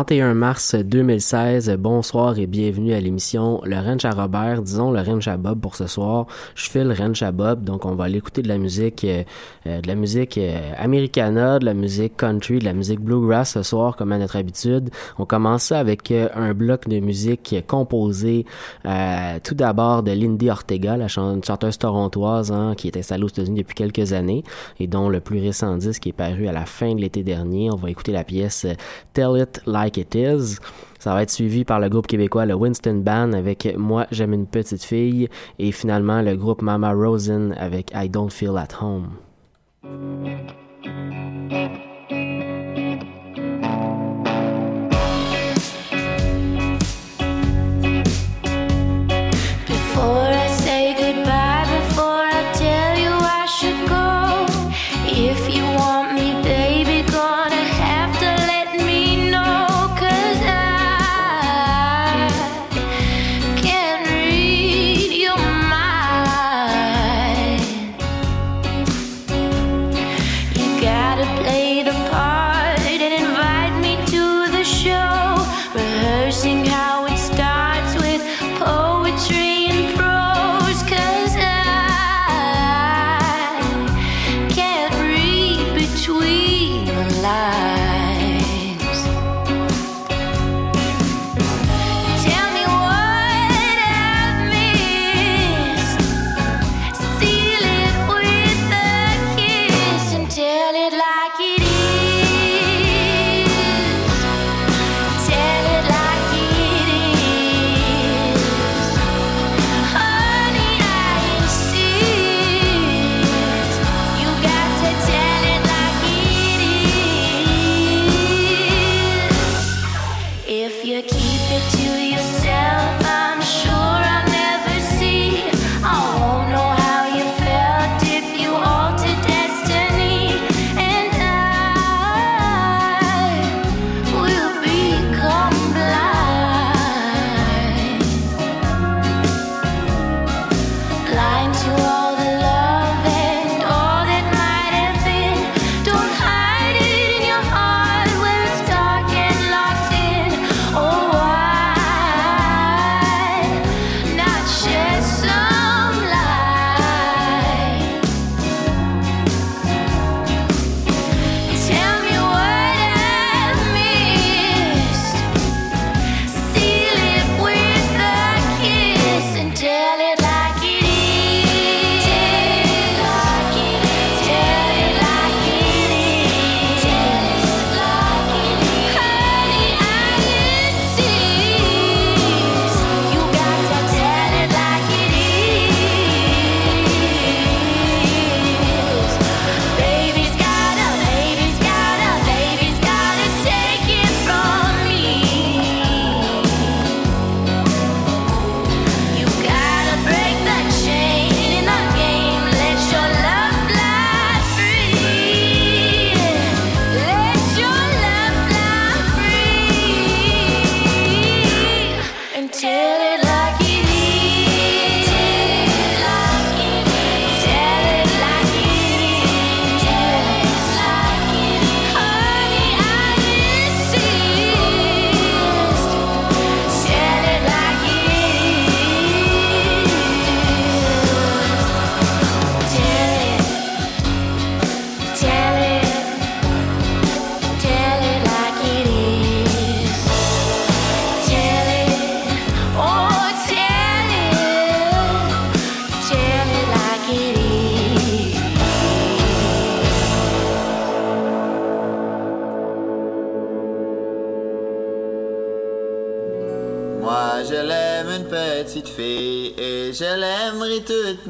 31 mars 2016, bonsoir et bienvenue à l'émission Le Ranch à Robert, disons le Ranch à Bob pour ce soir. Je fais le Ranch à Bob, donc on va aller écouter de la musique, euh, euh, de la musique euh, americana, de la musique country, de la musique bluegrass ce soir comme à notre habitude. On commence ça avec euh, un bloc de musique composé euh, tout d'abord de Lindy Ortega, la chan- chanteuse torontoise hein, qui est installée aux États-Unis depuis quelques années et dont le plus récent disque est paru à la fin de l'été dernier. On va écouter la pièce Tell It Like It Is. Ça va être suivi par le groupe québécois le Winston Band avec Moi j'aime une petite fille et finalement le groupe Mama Rosen avec I Don't Feel at Home.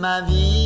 Ma vie.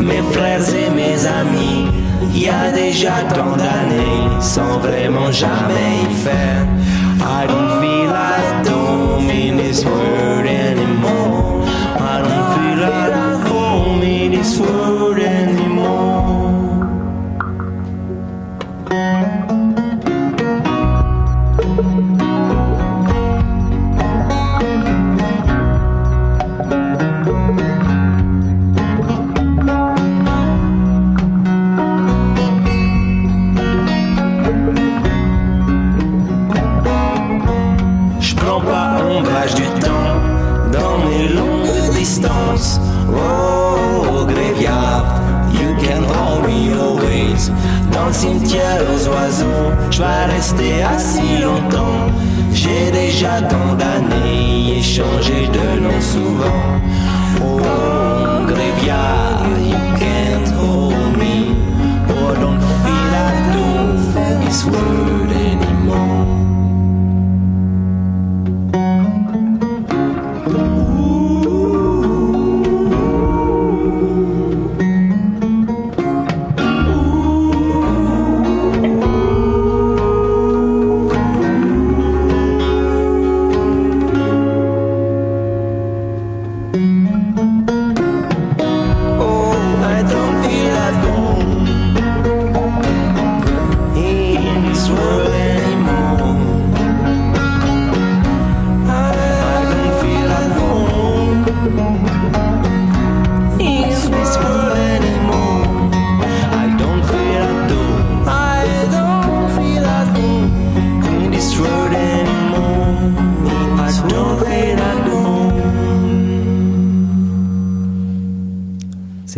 Mes frères et mes amis. Il y a déjà tant d'années sans vraiment jamais y faire. I don't feel at home in this world anymore. I don't feel this anymore. Oh, you can hold me always. Dans le cimetière aux oiseaux, je vais rester assis longtemps. J'ai déjà tant d'années et changé de nom souvent. Oh, graveyard, you can't hold me. Oh, don't feel I do this word anymore.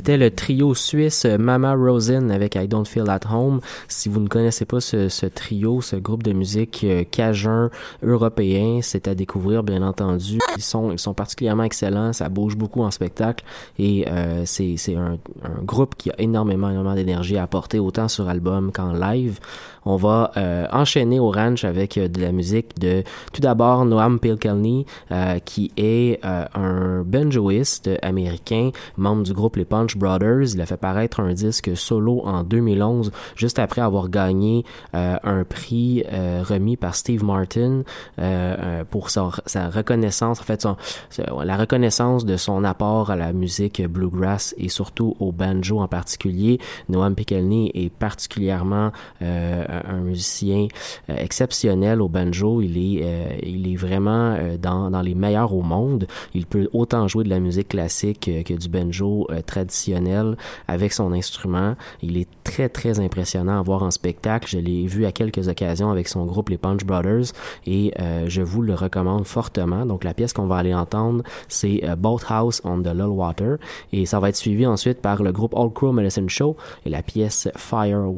C'était le trio suisse Mama Rosin avec I Don't Feel at Home. Si vous ne connaissez pas ce, ce trio, ce groupe de musique euh, cajun européen, c'est à découvrir bien entendu. Ils sont ils sont particulièrement excellents, ça bouge beaucoup en spectacle et euh, c'est un, un groupe qui a énormément énormément d'énergie à apporter autant sur album qu'en live. On va euh, enchaîner au ranch avec euh, de la musique de tout d'abord Noam Pilkelny euh, qui est euh, un banjoiste américain, membre du groupe les Punch Brothers. Il a fait paraître un disque solo en 2011, juste après avoir gagné un prix remis par Steve Martin pour sa, sa reconnaissance, en fait, la reconnaissance de son apport à la musique bluegrass et surtout au banjo en particulier. Noam Pikelny est particulièrement un musicien euh, exceptionnel au banjo. Il est, euh, il est vraiment euh, dans, les meilleurs au monde. Il peut autant jouer de la musique classique que du banjo traditionnel avec son instrument. Il est très très impressionnant à voir en spectacle. Je l'ai vu à quelques occasions avec son groupe les Punch Brothers et je vous le recommande fortement. Donc la pièce qu'on va aller entendre, c'est euh, Boat House on the Little Water et ça va être suivi ensuite par le groupe Old Crow Medicine Show et la pièce Fire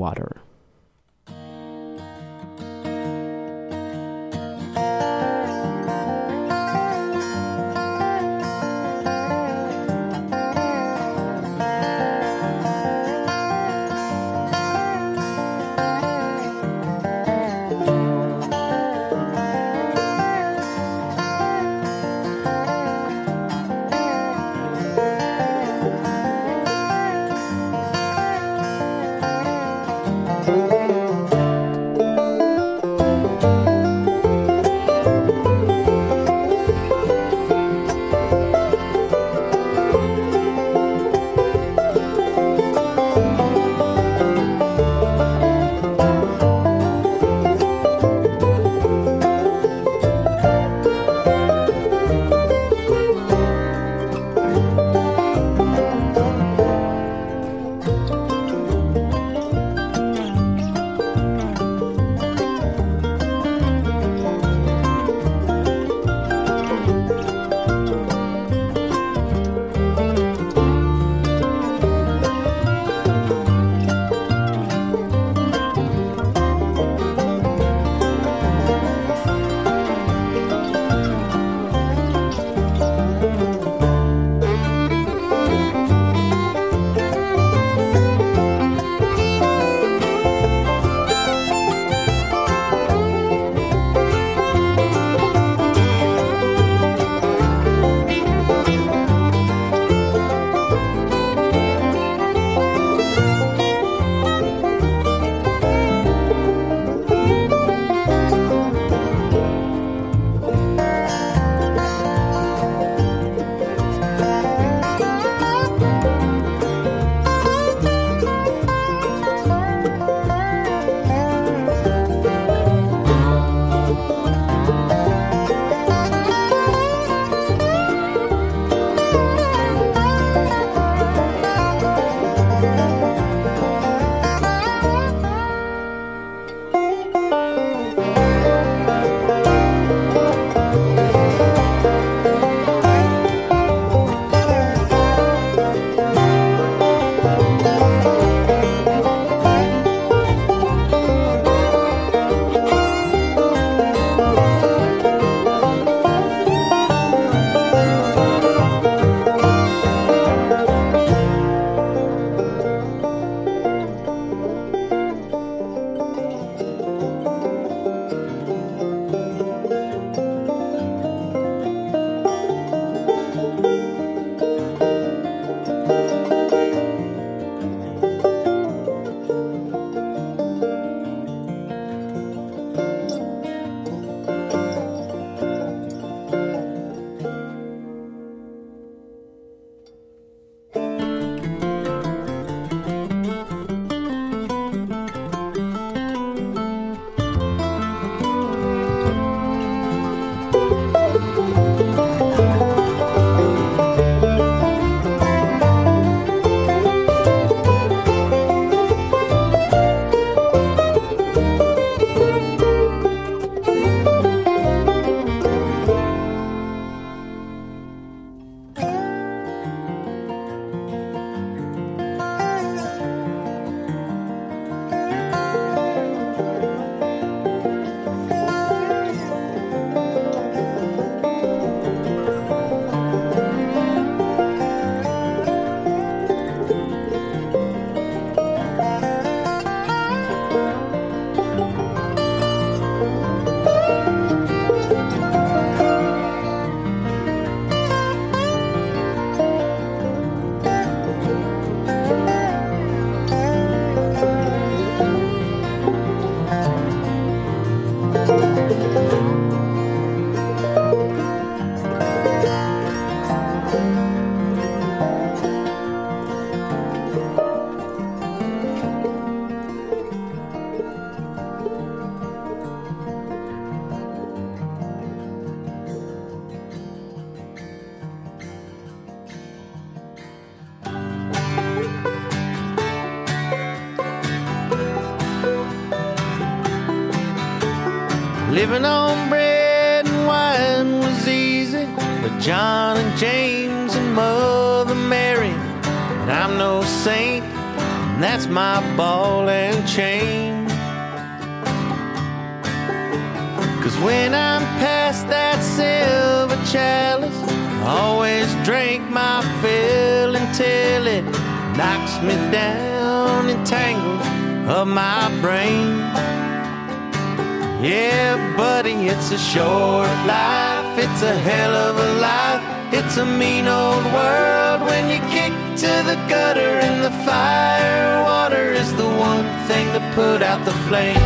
flame.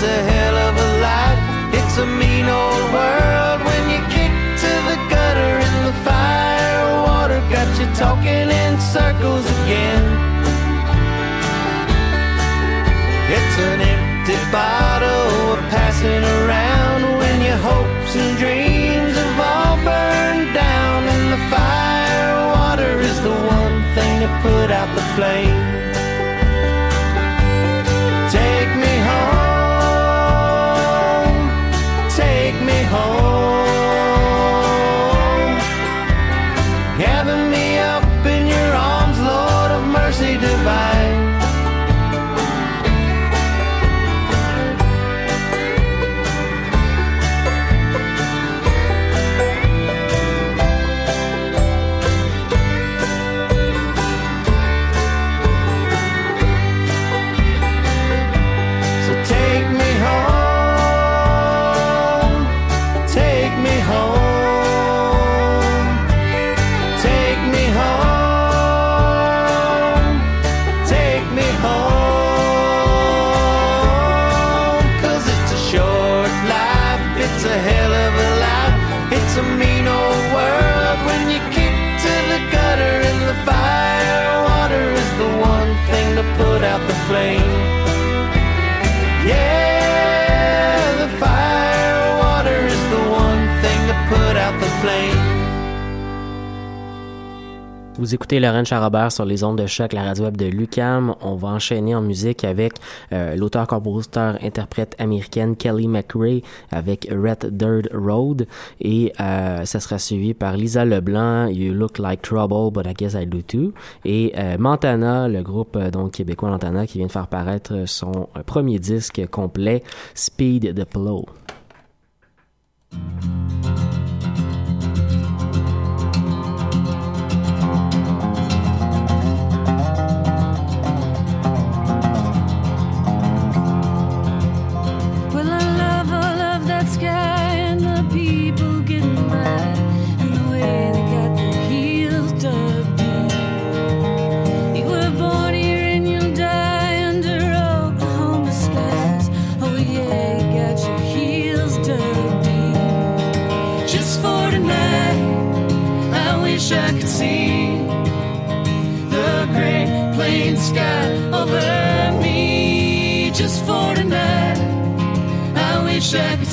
It's a hell of a life. It's a mean old world when you kick to the gutter and the fire water got you talking in circles again. It's an empty bottle we're passing around when your hopes and dreams have all burned down and the fire water is the one thing to put out the flame. Vous écoutez Lorraine Charrobert sur les ondes de choc, la radio web de Lucam. On va enchaîner en musique avec euh, l'auteur, compositeur, interprète américaine Kelly McRae avec Red Dirt Road. Et euh, ça sera suivi par Lisa Leblanc, You Look Like Trouble, But I Guess I Do Too. Et euh, Montana, le groupe euh, donc québécois Montana qui vient de faire paraître son euh, premier disque complet, Speed the Plow. shake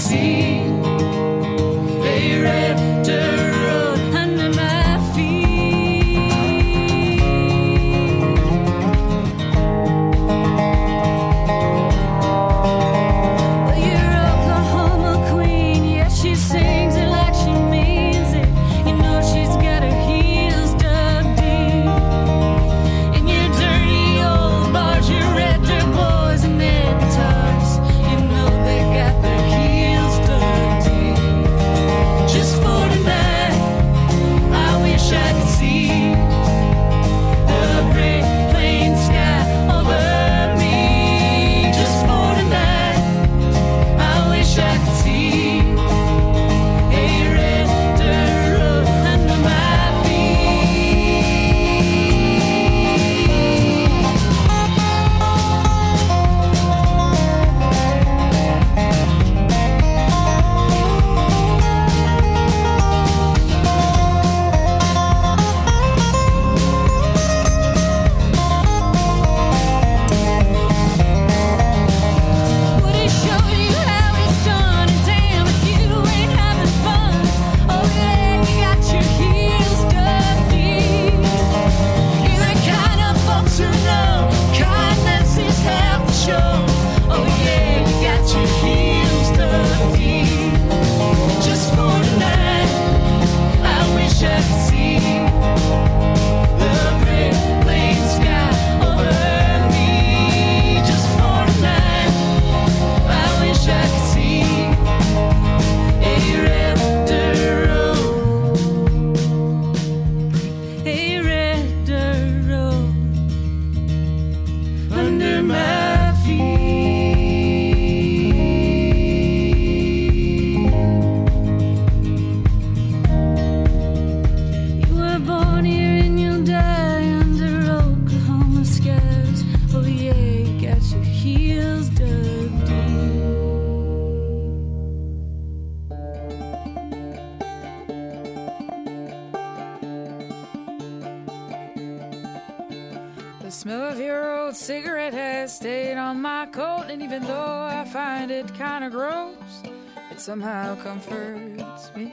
somehow comforts me.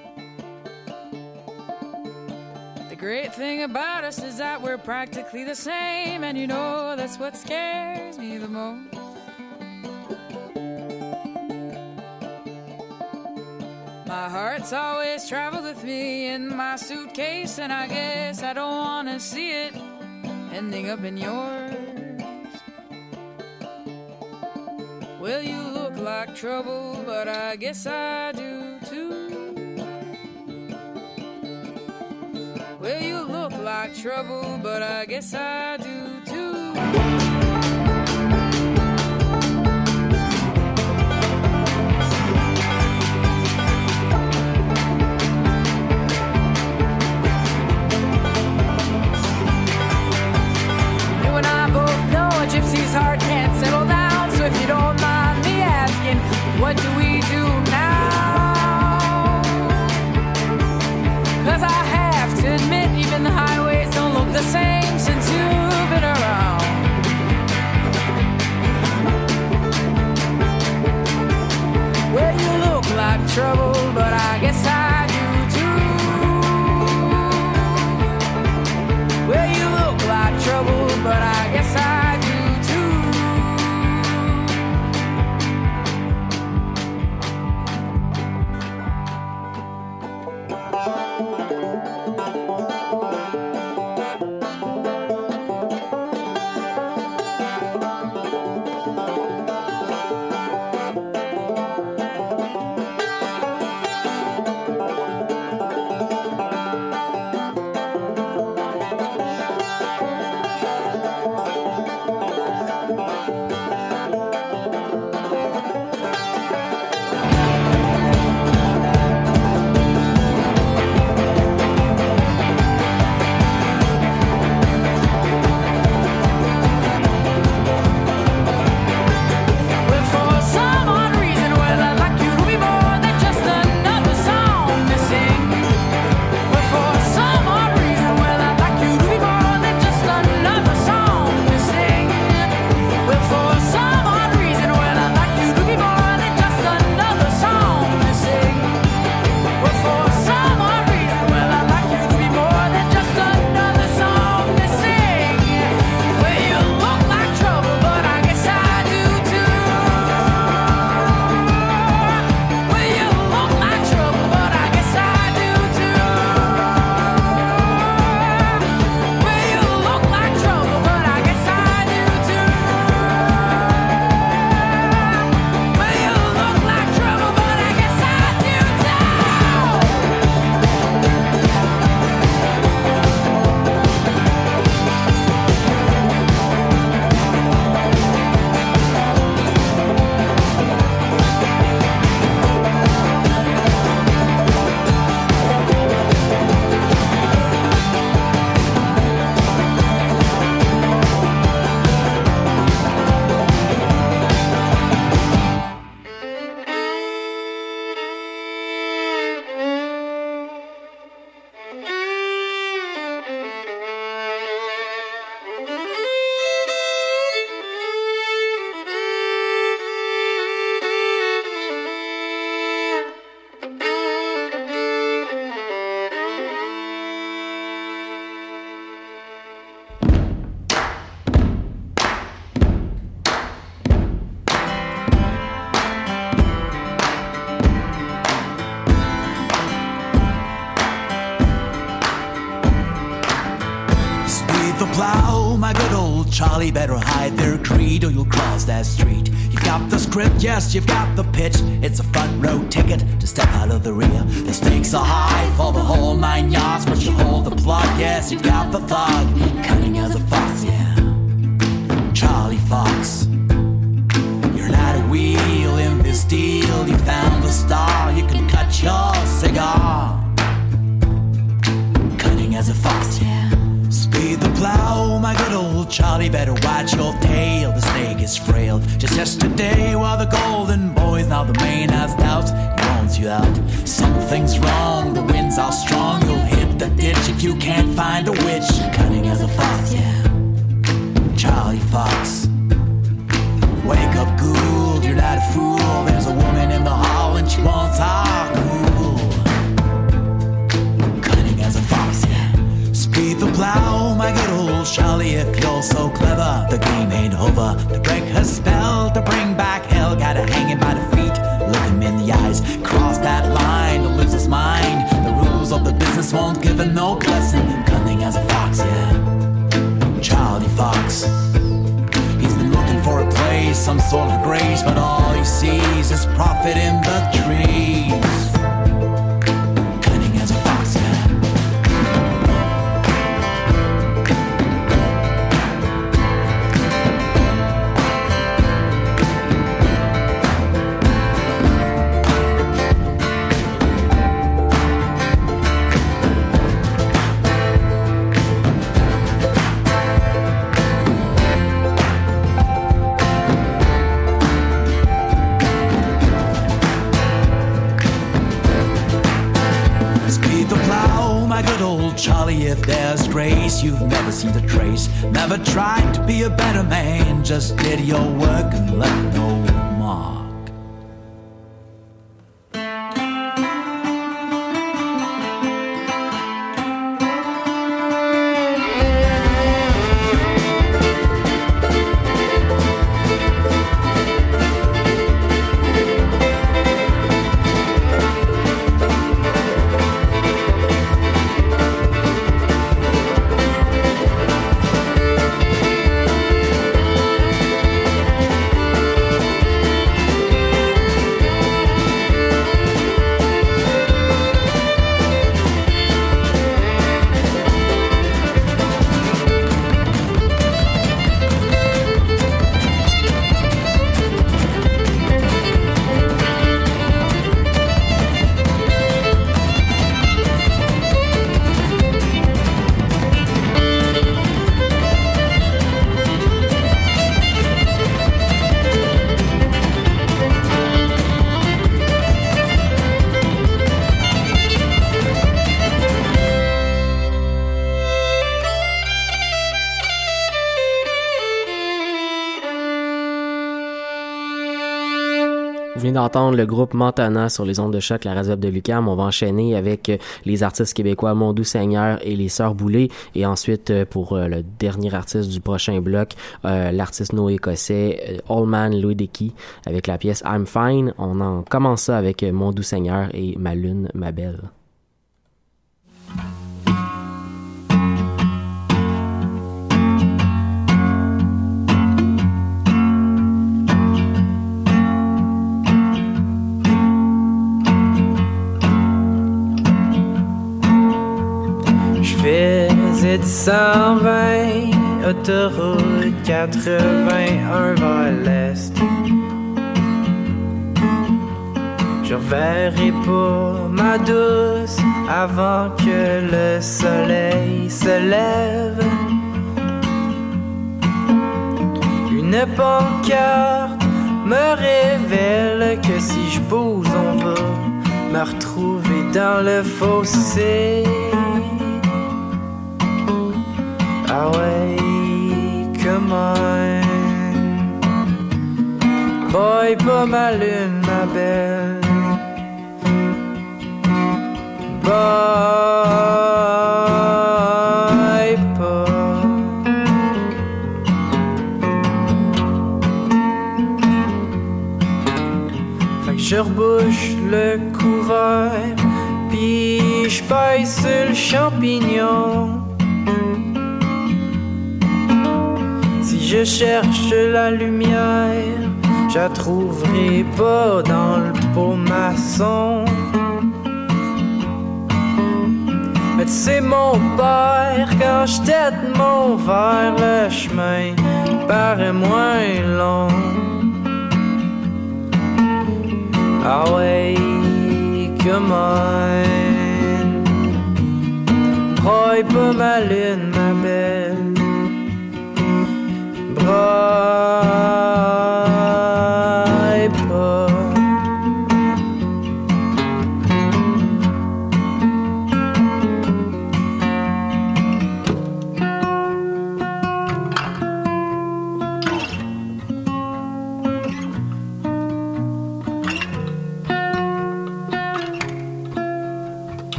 The great thing about us is that we're practically the same, and you know that's what scares me the most. My heart's always traveled with me in my suitcase, and I guess I don't want to see it ending up in yours. Will you like trouble, but I guess I do too. Well, you look like trouble, but I guess I trouble, but I guess. Old Charlie. Better hide their creed or you'll cross that street. You've got the script, yes, you've got the pitch. It's a front row ticket to step out of the rear. The stakes are high for the whole nine yards, but you hold the plug, yes, you've got the thug. Cunning as a fox, yeah. Charlie Fox. You're not a wheel in this deal. You found the star, you can cut your cigar. Cunning as a fox, yeah. The plow, my good old Charlie. Better watch your tail. The snake is frail. Just yesterday while the golden boys. Now the main has doubts. He wants you out. Something's wrong. The winds are strong. You'll hit the ditch if you can't find a witch. Cunning as a fox, yeah. Charlie Fox. Wake up, Gould. You're not a fool. There's a woman in the hall and she wants our cool. Plow, my good old Charlie. If you're so clever, the game ain't over. To break her spell, to bring back hell, gotta hang him by the feet. Look him in the eyes, cross that line, to lose his mind. The rules of the business won't give him no blessing. Cunning as a fox, yeah. Charlie Fox. He's been looking for a place, some sort of grace, but all he sees is profit in the trees. Charlie. If there's grace, you've never seen the trace. Never tried to be a better man. Just did your work and left no d'entendre le groupe Montana sur les ondes de choc, la radio de Lucam. On va enchaîner avec euh, les artistes québécois Mondou Seigneur et les Sœurs Boulay. Et ensuite, euh, pour euh, le dernier artiste du prochain bloc, l'artiste no-écossais Allman Louis Dickey avec la pièce I'm Fine. On en commence ça avec Mondou Seigneur et Ma Lune, Ma Belle. 720, autoroute 81 vers l'est. Je reverrai pour ma douce avant que le soleil se lève. Une pancarte me révèle que si je bouge, on va me retrouver dans le fossé. Ouais, come on. Boy, pas ma lune, ma belle. Boy, pas. Fait que je rebouche le couvert, puis je paille sur le champignon. je cherche la lumière, je la trouverai pas dans le pot maçon. Mais c'est mon père, quand je tête mon verre, le chemin paraît moins long. Ah ouais, que mine, pas ma lune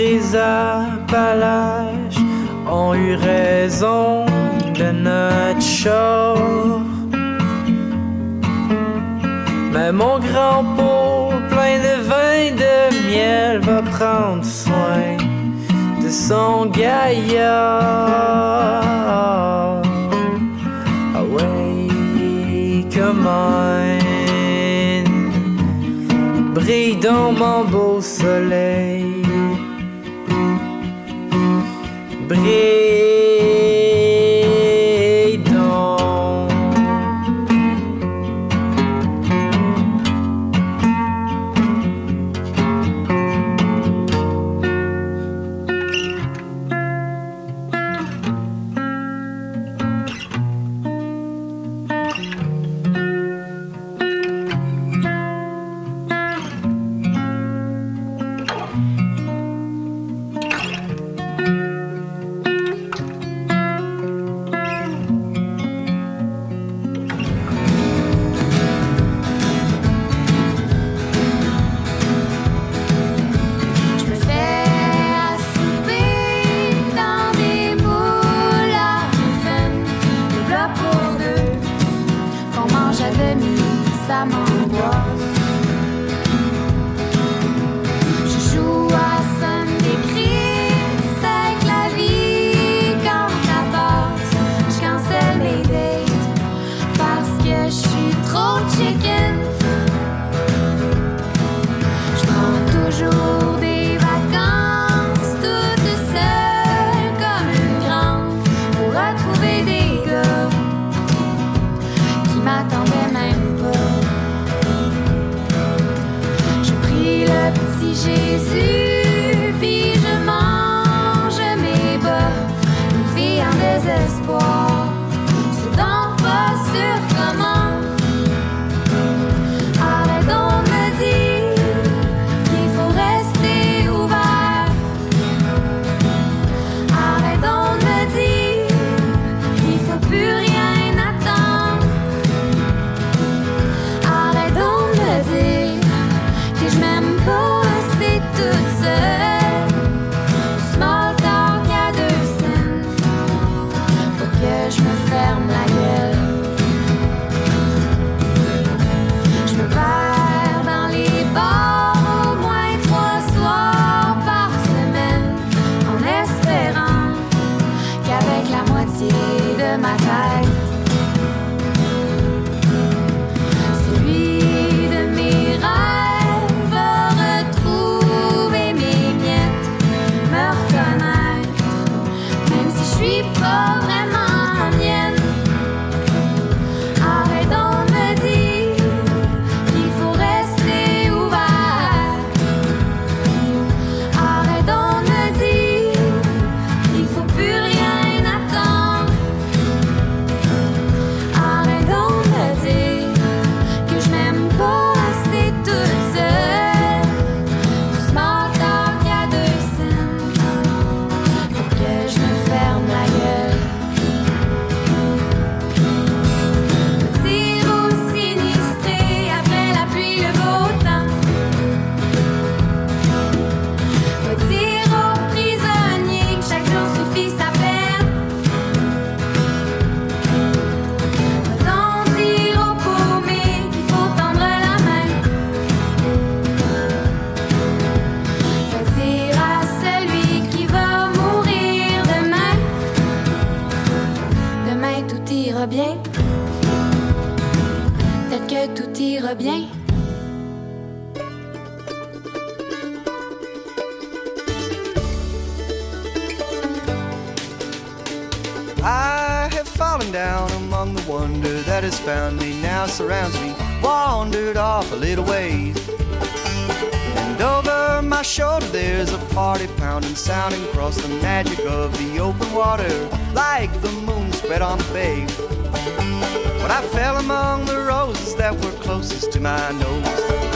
Trisa Palage ont eu raison de notre char. Mais mon grand pot plein de vin de miel va prendre soin de son gaillard. Ah Away, come on, brille dans mon beau soleil.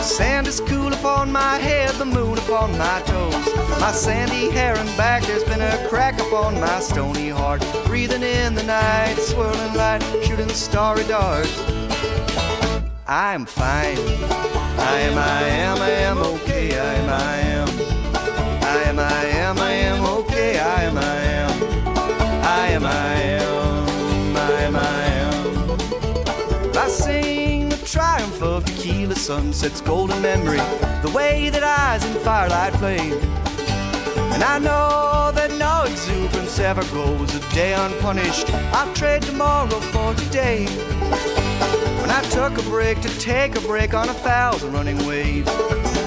Sand is cool upon my head, the moon upon my toes. My sandy hair and back, there's been a crack upon my stony heart. Breathing in the night, swirling light, shooting starry darts. I'm fine. I am, I am, I am okay. I am, I am. I am, I am, I am okay. I am, I am. I am, I am. I am, I am. I sing the triumph of tequila sunset's golden memory, the way that eyes in firelight flame. And I know that no exuberance ever goes a day unpunished. I'll trade tomorrow for today. When I took a break to take a break on a thousand running waves,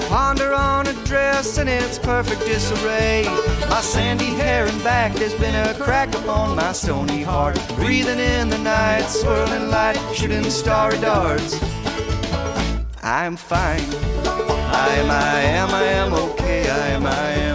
ponder on a dress in its perfect disarray. My sandy hair and back, there's been a crack upon my stony heart. Breathing in the night, swirling light, shooting starry darts. I'm fine. I am, I am, I am okay. I am, I am.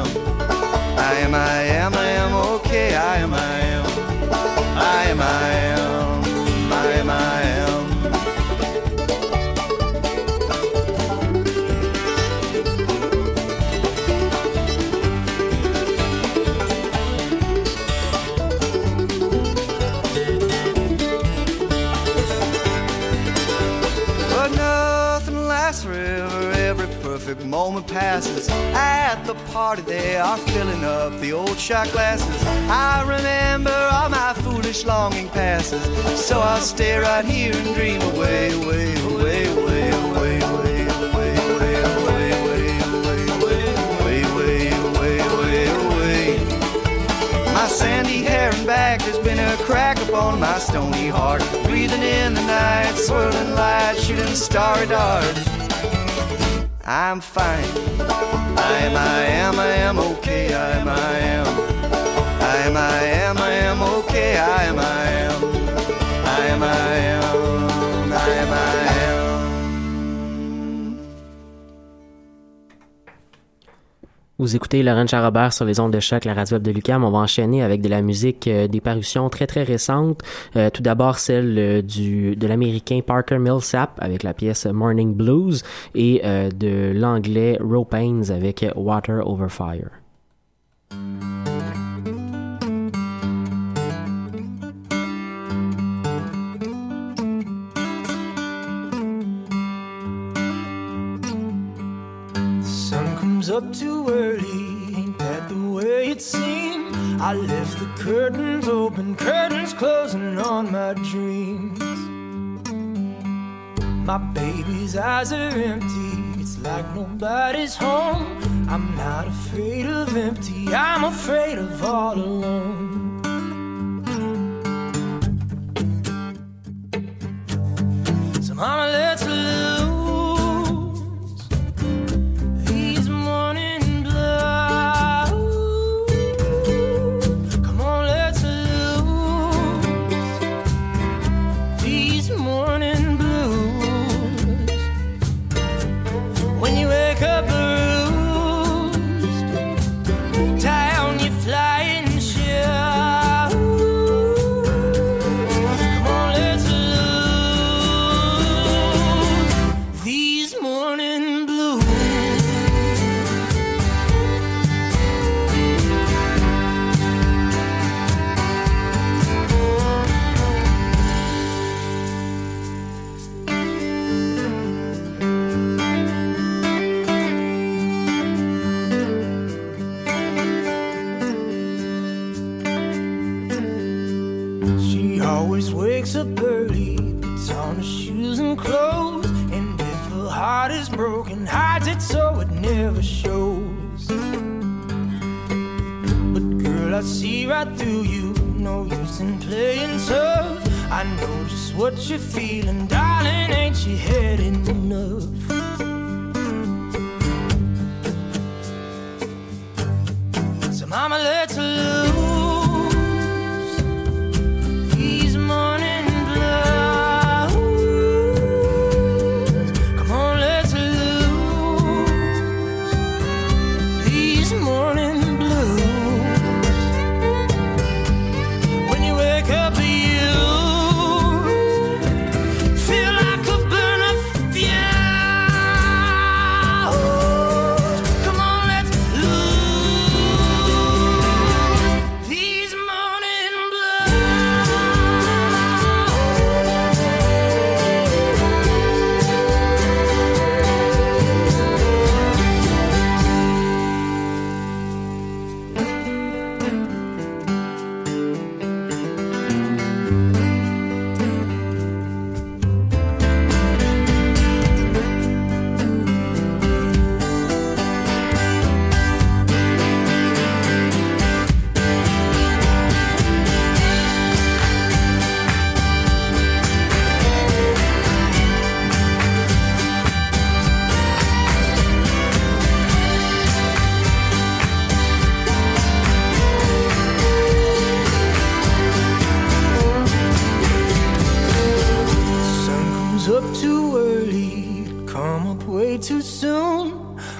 masses at the party. They are filling up the old shot glasses. I remember all my foolish longing passes. So I'll stay right here and dream away, away, away, away, away, away. My sandy hair and back, there's been a crack upon my stony heart. Breathing in the night, swirling light, shooting starry darts. I'm fine. I am, I am, I am okay. I am, I am. I am, I am, I am okay. I am, I am. Vous écoutez Laurent Charrobert sur les ondes de choc, la radio web de Lucam. On va enchaîner avec de la musique, euh, des parutions très très récentes. Euh, tout d'abord celle euh, de l'américain Parker Millsap avec la pièce Morning Blues et de l'anglais Roe avec Water Over Fire. I left the curtains open, curtains closing on my dreams. My baby's eyes are empty, it's like nobody's home. I'm not afraid of empty, I'm afraid of all alone. So, Mama, let's lose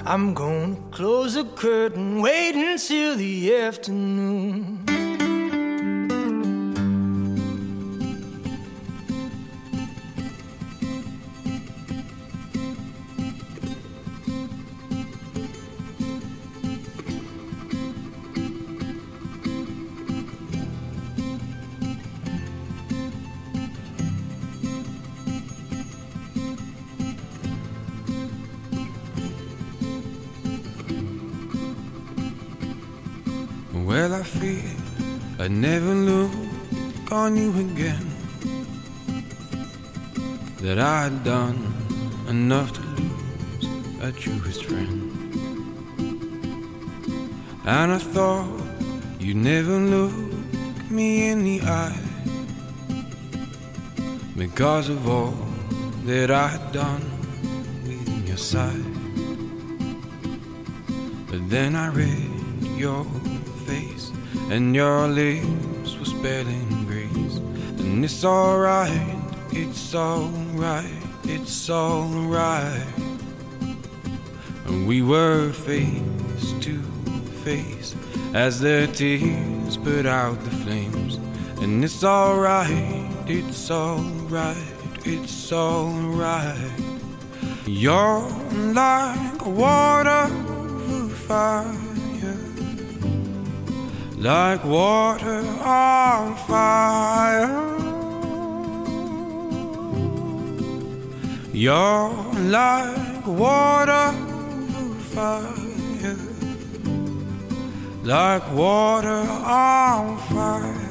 I'm gonna close the curtain, wait until the afternoon. I thought you'd never look me in the eye because of all that I had done within your side. But then I read your face and your lips were spelling grace. And it's alright, it's alright, it's alright. And we were face to face as the tears put out the flames. And it's alright, it's alright, it's alright. You're like water over fire like water on fire. You're like water over fire, like water on fire.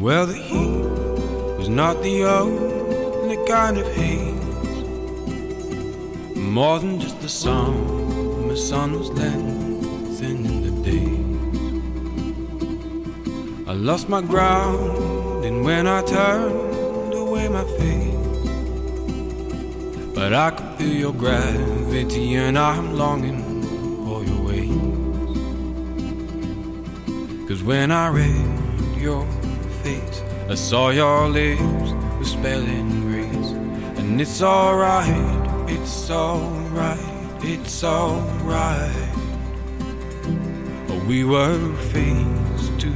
Well, the heat was not the only kind of haze. More than just a song. the sun was lengthening the days. I lost my ground, and when I turned away my face, but I could feel your gravity, and I'm longing for your ways. Cause when I read your face. I saw your lips were spelling grace. And it's alright, it's alright, it's alright. We were face to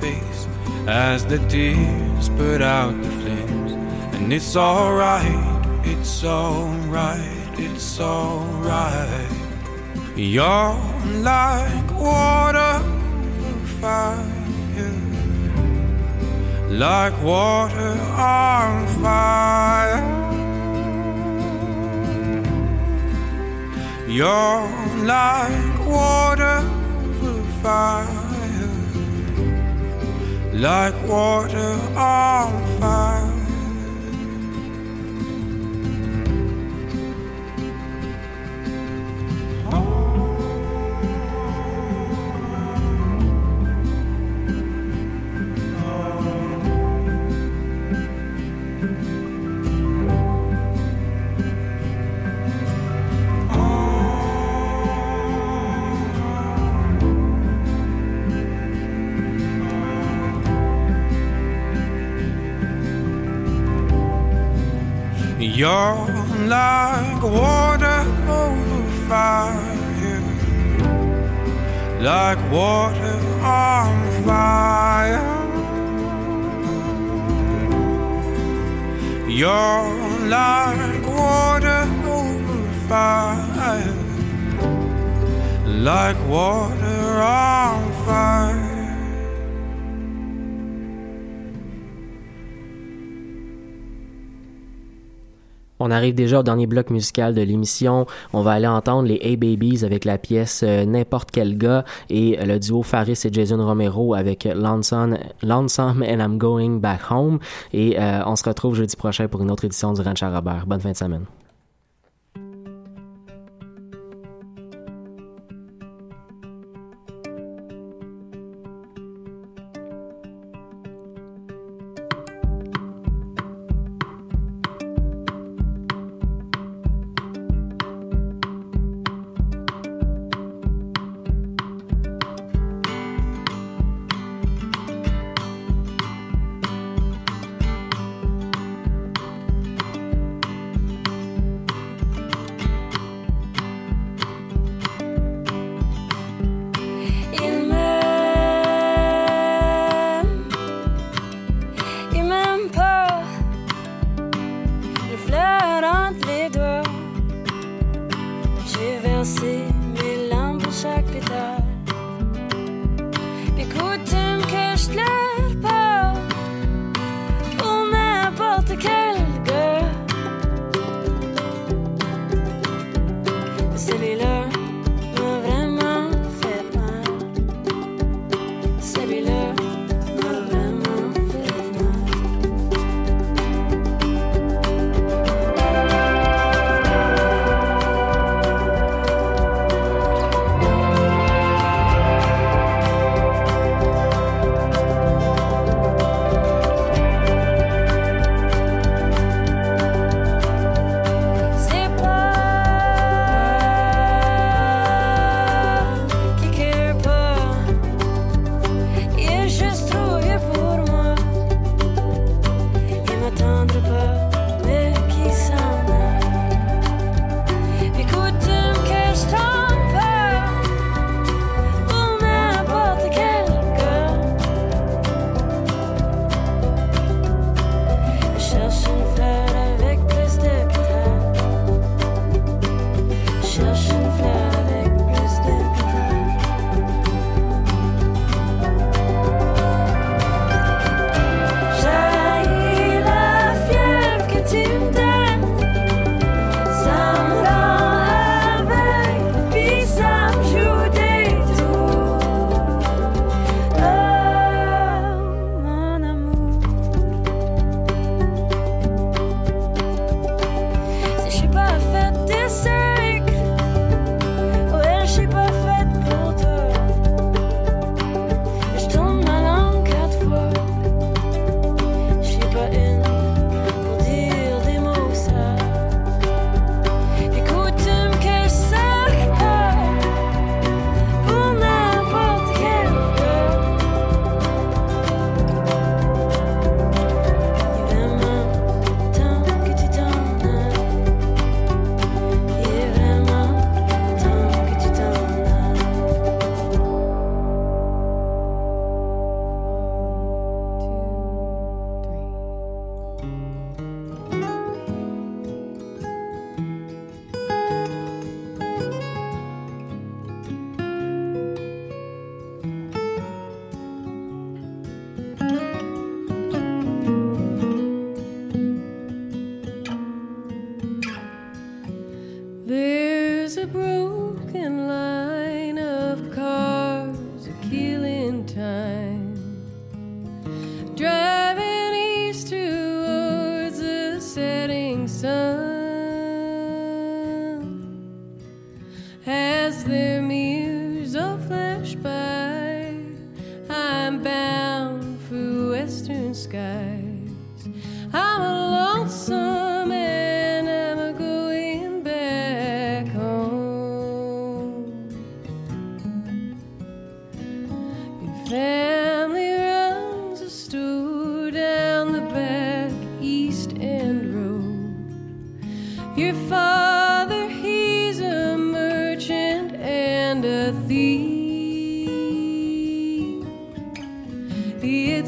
face as the tears put out the flames. And it's alright, it's alright, it's alright. You're like water over fire like water on fire. You're like water over fire, like water on You're like water over fire, like water on fire. You're like water over fire, like water on fire. On arrive déjà au dernier bloc musical de l'émission. On va aller entendre les Hey Babies avec la pièce euh, N'importe quel gars et euh, le duo Faris et Jason Romero avec euh, Lonesome, and I'm Going Back Home. Et on se retrouve jeudi prochain pour une autre édition du Ranch à Robert. Bonne fin de semaine.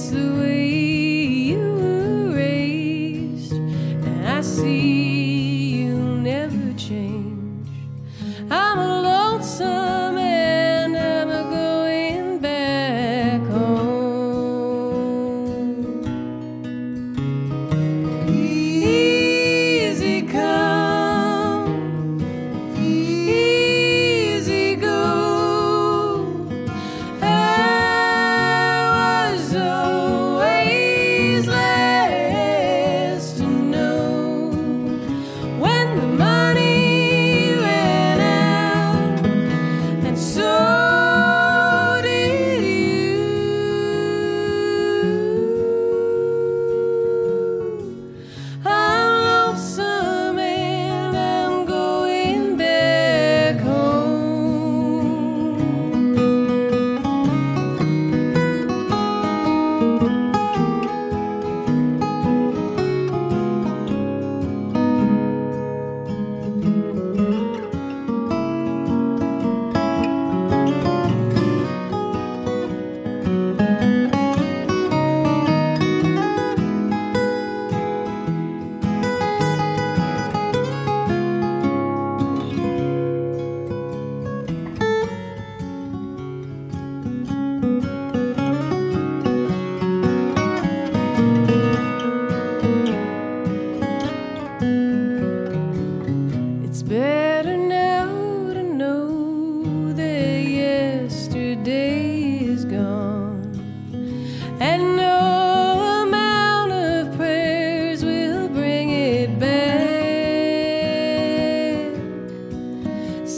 to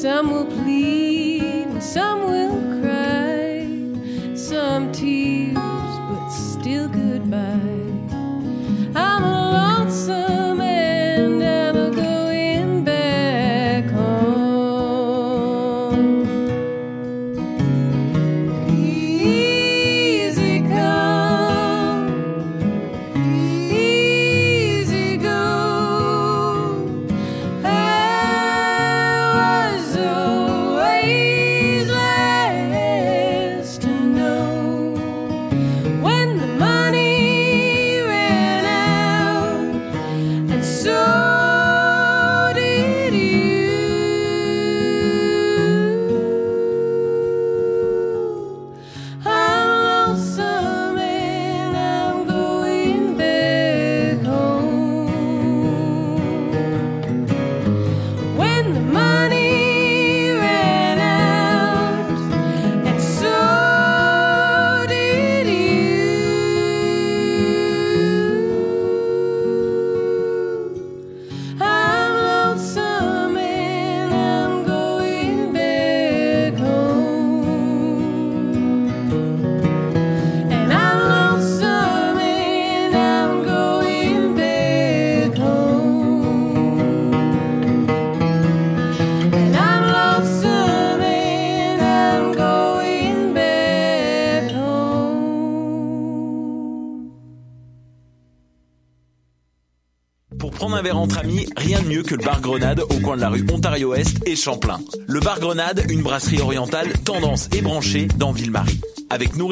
Some will plead, some le bar Grenade au coin de la rue Ontario-Est et Champlain. Le bar Grenade, une brasserie orientale tendance et branchée dans Ville-Marie. Avec nourriture